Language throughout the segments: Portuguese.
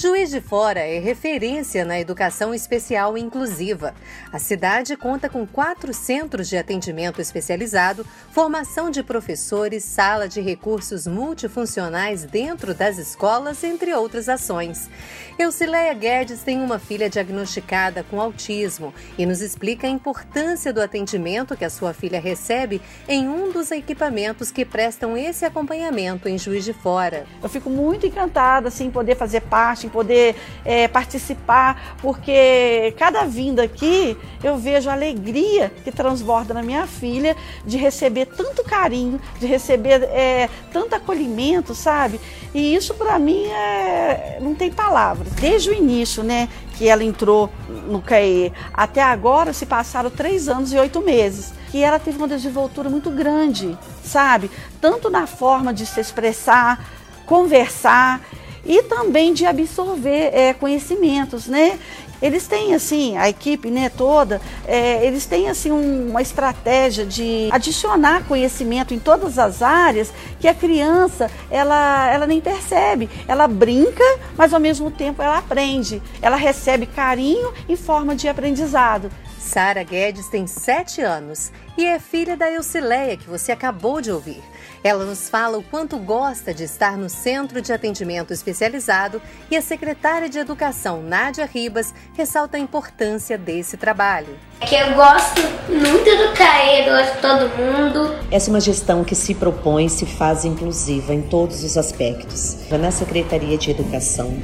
Juiz de Fora é referência na educação especial inclusiva. A cidade conta com quatro centros de atendimento especializado, formação de professores, sala de recursos multifuncionais dentro das escolas, entre outras ações. Eucileia Guedes tem uma filha diagnosticada com autismo e nos explica a importância do atendimento que a sua filha recebe em um dos equipamentos que prestam esse acompanhamento em Juiz de Fora. Eu fico muito encantada assim, poder fazer parte em poder é, participar, porque cada vinda aqui eu vejo a alegria que transborda na minha filha de receber tanto carinho, de receber é, tanto acolhimento, sabe? E isso para mim é, não tem palavras. Desde o início, né, que ela entrou no CAE, até agora se passaram três anos e oito meses. E ela teve uma desenvoltura muito grande, sabe? Tanto na forma de se expressar, conversar e também de absorver é, conhecimentos, né? Eles têm assim, a equipe né, toda, é, eles têm assim um, uma estratégia de adicionar conhecimento em todas as áreas que a criança ela, ela nem percebe. Ela brinca, mas ao mesmo tempo ela aprende. Ela recebe carinho em forma de aprendizado. Sara Guedes tem 7 anos e é filha da Eucileia, que você acabou de ouvir. Ela nos fala o quanto gosta de estar no Centro de Atendimento Especializado e a secretária de Educação, Nádia Ribas, ressalta a importância desse trabalho. É que eu gosto muito do CAE, eu gosto de todo mundo. Essa é uma gestão que se propõe e se faz inclusiva em todos os aspectos. Na Secretaria de Educação,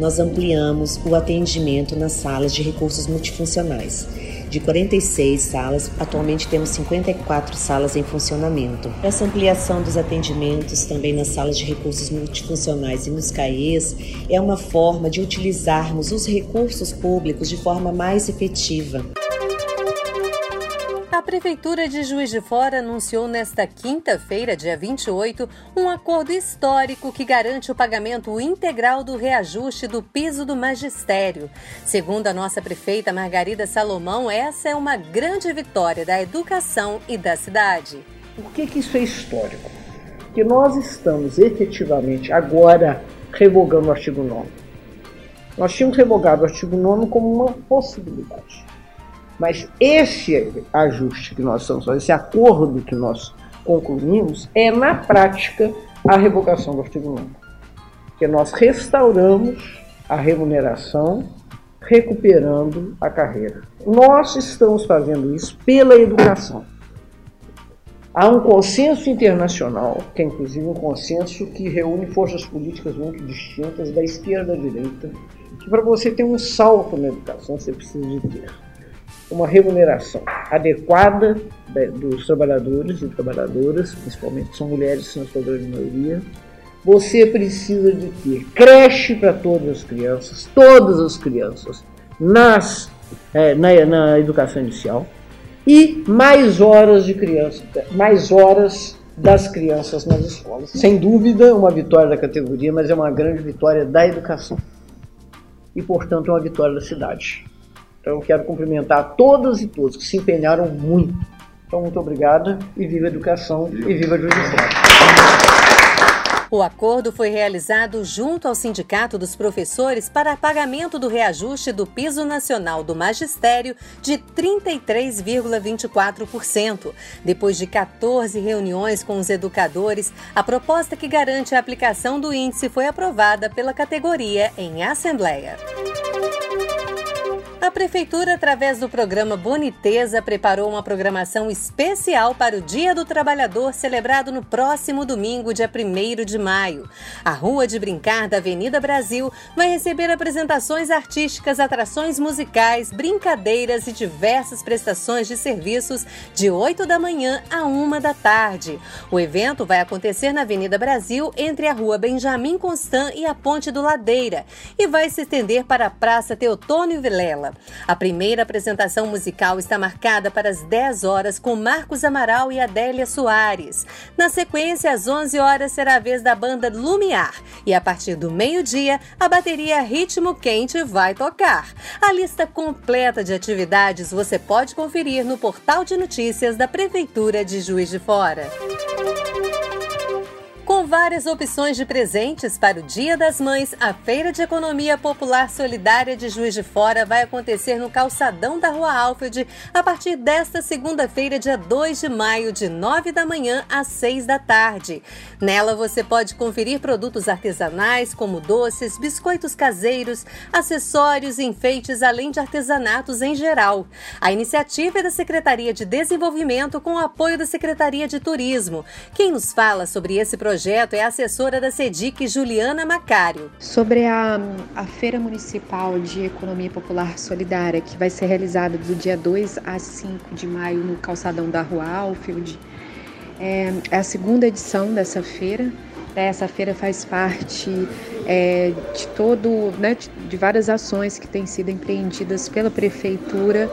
nós ampliamos o atendimento nas salas de recursos multifuncionais de 46 salas, atualmente temos 54 salas em funcionamento. Essa ampliação dos atendimentos também nas salas de recursos multifuncionais e nos CAEs é uma forma de utilizarmos os recursos públicos de forma mais efetiva. A Prefeitura de Juiz de Fora anunciou nesta quinta-feira, dia 28, um acordo histórico que garante o pagamento integral do reajuste do piso do magistério. Segundo a nossa prefeita Margarida Salomão, essa é uma grande vitória da educação e da cidade. Por que, que isso é histórico? Porque nós estamos efetivamente agora revogando o artigo 9. Nós tínhamos revogado o artigo 9 como uma possibilidade. Mas esse ajuste que nós estamos fazendo, esse acordo que nós concluímos, é na prática a revogação do artigo 9. Porque nós restauramos a remuneração, recuperando a carreira. Nós estamos fazendo isso pela educação. Há um consenso internacional, que é inclusive um consenso que reúne forças políticas muito distintas, da esquerda à direita, que para você ter um salto na educação você precisa de ter uma remuneração adequada dos trabalhadores e trabalhadoras, principalmente são mulheres na sua grande maioria. Você precisa de ter creche para todas as crianças, todas as crianças, nas, é, na, na educação inicial e mais horas de criança, mais horas das crianças nas escolas. Sem dúvida, uma vitória da categoria, mas é uma grande vitória da educação. E, portanto, é uma vitória da cidade. Então eu quero cumprimentar todas e todos que se empenharam muito. Então, muito obrigado e viva a educação e viva a Juiz o acordo foi realizado junto ao Sindicato dos Professores para pagamento do reajuste do piso nacional do magistério de 33,24%. Depois de 14 reuniões com os educadores, a proposta que garante a aplicação do índice foi aprovada pela categoria em assembleia. A Prefeitura, através do programa Boniteza, preparou uma programação especial para o Dia do Trabalhador, celebrado no próximo domingo, dia 1 de maio. A Rua de Brincar da Avenida Brasil vai receber apresentações artísticas, atrações musicais, brincadeiras e diversas prestações de serviços de 8 da manhã a 1 da tarde. O evento vai acontecer na Avenida Brasil, entre a Rua Benjamin Constant e a Ponte do Ladeira, e vai se estender para a Praça Teotônio Vilela. A primeira apresentação musical está marcada para as 10 horas com Marcos Amaral e Adélia Soares. Na sequência, às 11 horas, será a vez da banda Lumiar. E a partir do meio-dia, a bateria Ritmo Quente vai tocar. A lista completa de atividades você pode conferir no portal de notícias da Prefeitura de Juiz de Fora. Várias opções de presentes para o Dia das Mães, a Feira de Economia Popular Solidária de Juiz de Fora vai acontecer no calçadão da Rua Alfred a partir desta segunda-feira, dia 2 de maio, de 9 da manhã às 6 da tarde. Nela você pode conferir produtos artesanais como doces, biscoitos caseiros, acessórios enfeites, além de artesanatos em geral. A iniciativa é da Secretaria de Desenvolvimento com o apoio da Secretaria de Turismo. Quem nos fala sobre esse projeto projeto é a assessora da SEDIC, Juliana Macário. Sobre a, a Feira Municipal de Economia Popular Solidária, que vai ser realizada do dia 2 a 5 de maio no calçadão da Rua Alfield, é, é a segunda edição dessa feira. Essa feira faz parte é, de todo, né, de várias ações que têm sido empreendidas pela prefeitura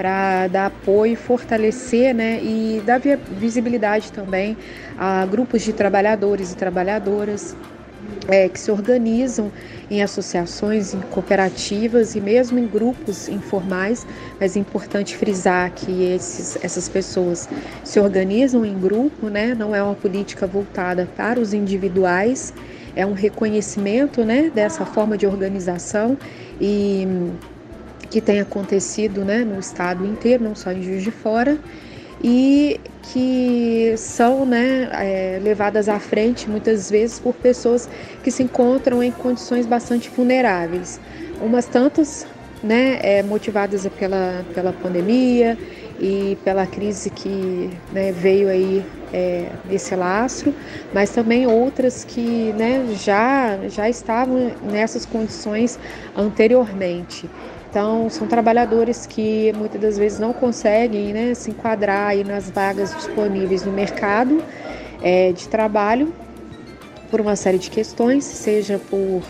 para dar apoio, fortalecer né, e dar visibilidade também a grupos de trabalhadores e trabalhadoras é, que se organizam em associações, em cooperativas e mesmo em grupos informais, mas é importante frisar que esses, essas pessoas se organizam em grupo, né? não é uma política voltada para os individuais, é um reconhecimento né, dessa forma de organização e que tem acontecido né, no estado inteiro, não só em Juiz de Fora, e que são né, é, levadas à frente muitas vezes por pessoas que se encontram em condições bastante vulneráveis. Umas tantas né, é, motivadas pela, pela pandemia e pela crise que né, veio aí é, lastro, mas também outras que né, já, já estavam nessas condições anteriormente. Então, são trabalhadores que muitas das vezes não conseguem né, se enquadrar aí nas vagas disponíveis no mercado é, de trabalho por uma série de questões, seja por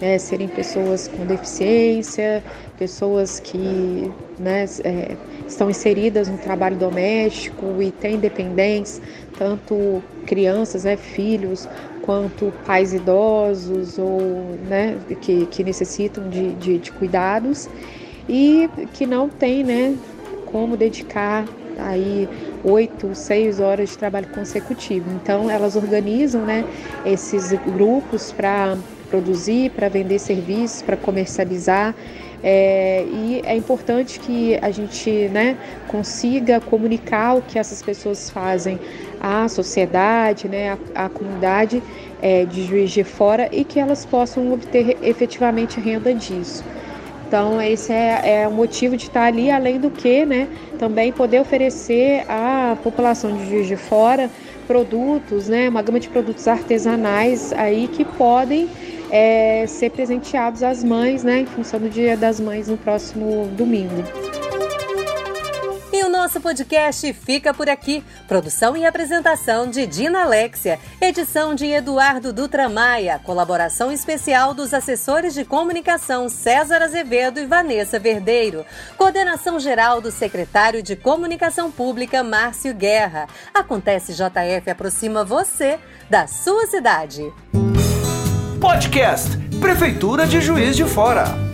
né, serem pessoas com deficiência, pessoas que né, é, estão inseridas no trabalho doméstico e têm dependentes, tanto crianças, né, filhos, quanto pais idosos ou né, que, que necessitam de, de, de cuidados e que não tem né, como dedicar aí oito, seis horas de trabalho consecutivo. Então elas organizam né, esses grupos para produzir, para vender serviços, para comercializar. É, e é importante que a gente né, consiga comunicar o que essas pessoas fazem à sociedade, né, à, comunidade é, de Juiz de Fora e que elas possam obter efetivamente renda disso. Então, esse é, é o motivo de estar ali, além do que, né, também poder oferecer à população de Juiz de Fora produtos, né, uma gama de produtos artesanais aí que podem é, ser presenteados às mães, né, em função do Dia das Mães no próximo domingo. Nosso podcast fica por aqui. Produção e apresentação de Dina Alexia, edição de Eduardo Dutra Maia, colaboração especial dos assessores de comunicação César Azevedo e Vanessa Verdeiro, coordenação geral do secretário de Comunicação Pública Márcio Guerra. Acontece JF aproxima você da sua cidade. Podcast Prefeitura de Juiz de Fora.